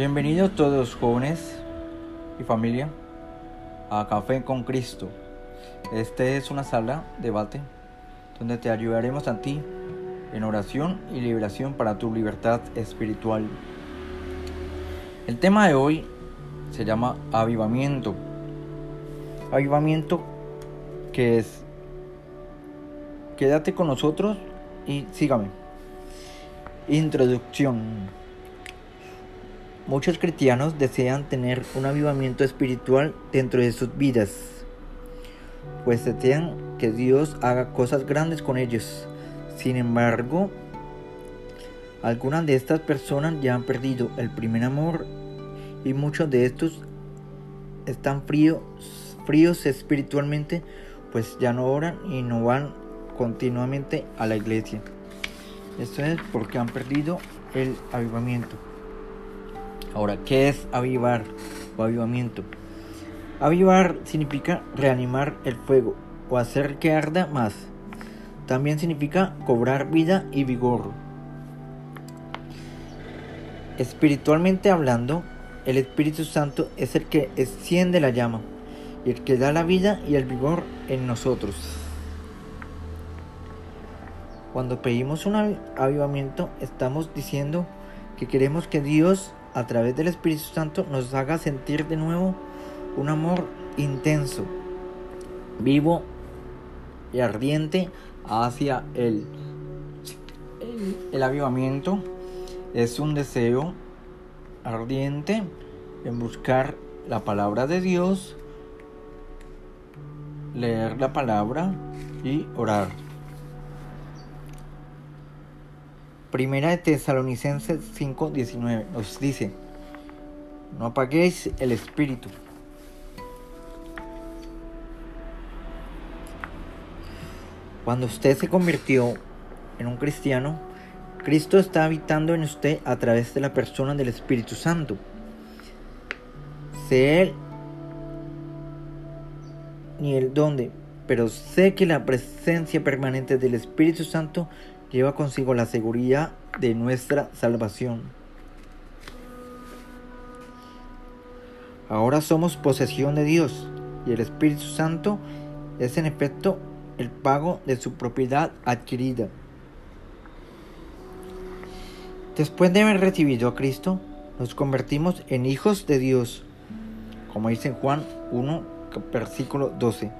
Bienvenidos todos jóvenes y familia a Café con Cristo. Este es una sala de debate donde te ayudaremos a ti en oración y liberación para tu libertad espiritual. El tema de hoy se llama avivamiento. Avivamiento que es quédate con nosotros y sígame. Introducción. Muchos cristianos desean tener un avivamiento espiritual dentro de sus vidas, pues desean que Dios haga cosas grandes con ellos. Sin embargo, algunas de estas personas ya han perdido el primer amor y muchos de estos están fríos, fríos espiritualmente, pues ya no oran y no van continuamente a la iglesia. Esto es porque han perdido el avivamiento. Ahora, ¿qué es avivar o avivamiento? Avivar significa reanimar el fuego o hacer que arda más. También significa cobrar vida y vigor. Espiritualmente hablando, el Espíritu Santo es el que enciende la llama y el que da la vida y el vigor en nosotros. Cuando pedimos un avivamiento, estamos diciendo que queremos que Dios a través del Espíritu Santo nos haga sentir de nuevo un amor intenso, vivo y ardiente hacia Él. El, avivamiento es un deseo ardiente en buscar la palabra de Dios, leer la palabra y orar. Primera de Tesalonicenses 5:19 nos dice, no apaguéis el espíritu. Cuando usted se convirtió en un cristiano, Cristo está habitando en usted a través de la persona del Espíritu Santo. Sé Él ni el dónde, pero sé que la presencia permanente del Espíritu Santo lleva consigo la seguridad de nuestra salvación. Ahora somos posesión de Dios y el Espíritu Santo es en efecto el pago de su propiedad adquirida. Después de haber recibido a Cristo, nos convertimos en hijos de Dios, como dice en Juan 1, versículo 12.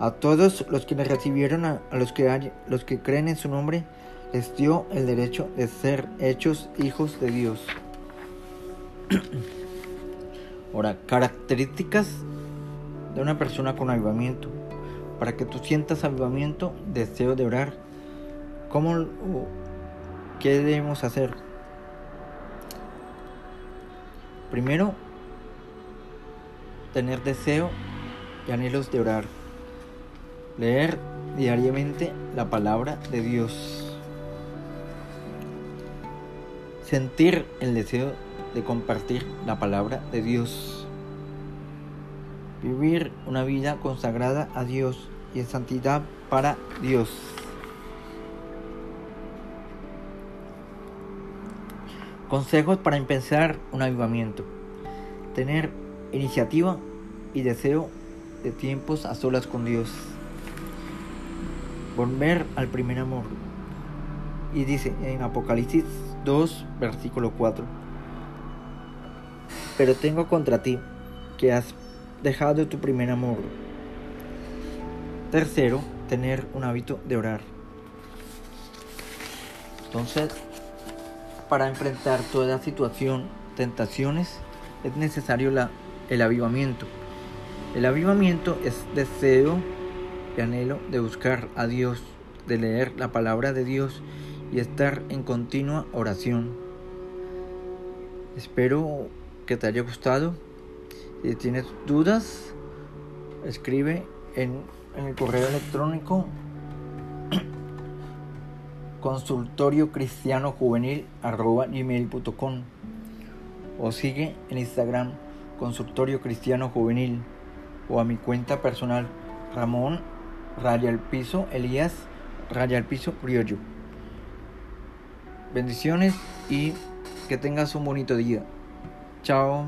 A todos los que le recibieron, a, los, que los que creen en su nombre, les dio el derecho de ser hechos hijos de Dios. Ahora, características de una persona con avivamiento. Para que tú sientas avivamiento, deseo de orar. ¿Cómo, qué debemos hacer? Primero, tener deseo y anhelos de orar. Leer diariamente la palabra de Dios. Sentir el deseo de compartir la palabra de Dios. Vivir una vida consagrada a Dios y en santidad para Dios. Consejos para empezar un avivamiento. Tener iniciativa y deseo de tiempos a solas con Dios volver al primer amor. Y dice en Apocalipsis 2, versículo 4. Pero tengo contra ti que has dejado tu primer amor. Tercero, tener un hábito de orar. Entonces, para enfrentar toda situación, tentaciones, es necesario la, el avivamiento. El avivamiento es deseo y anhelo de buscar a Dios, de leer la palabra de Dios y estar en continua oración. Espero que te haya gustado. Si tienes dudas, escribe en, el correo electrónico consultorio cristiano juvenil o sigue en Instagram consultorio cristiano juvenil o a mi cuenta personal Ramón raya al piso Elías, raya al piso Ryoyu. Bendiciones y que tengas un bonito día. Chao.